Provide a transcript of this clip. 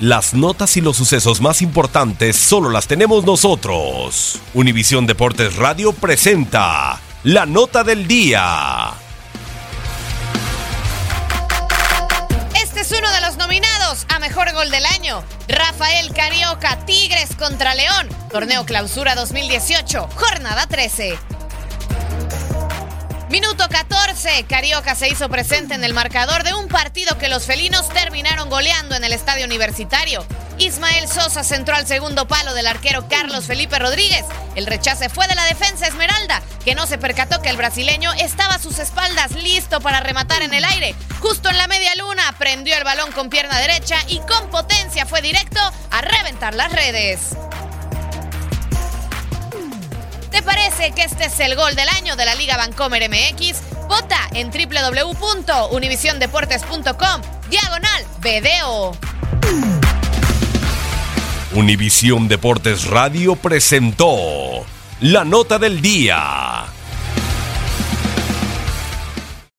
Las notas y los sucesos más importantes solo las tenemos nosotros. Univisión Deportes Radio presenta la nota del día. Este es uno de los nominados a Mejor Gol del Año. Rafael Carioca, Tigres contra León. Torneo Clausura 2018, jornada 13. Minuto 14. Carioca se hizo presente en el marcador de un partido que los felinos terminaron goleando en el estadio universitario. Ismael Sosa centró al segundo palo del arquero Carlos Felipe Rodríguez. El rechace fue de la defensa Esmeralda, que no se percató que el brasileño estaba a sus espaldas listo para rematar en el aire. Justo en la media luna prendió el balón con pierna derecha y con potencia fue directo a reventar las redes. ¿Te parece que este es el gol del año de la Liga Vancomer MX? En www.univisiondeportes.com diagonal video. Univisión Deportes Radio presentó la nota del día.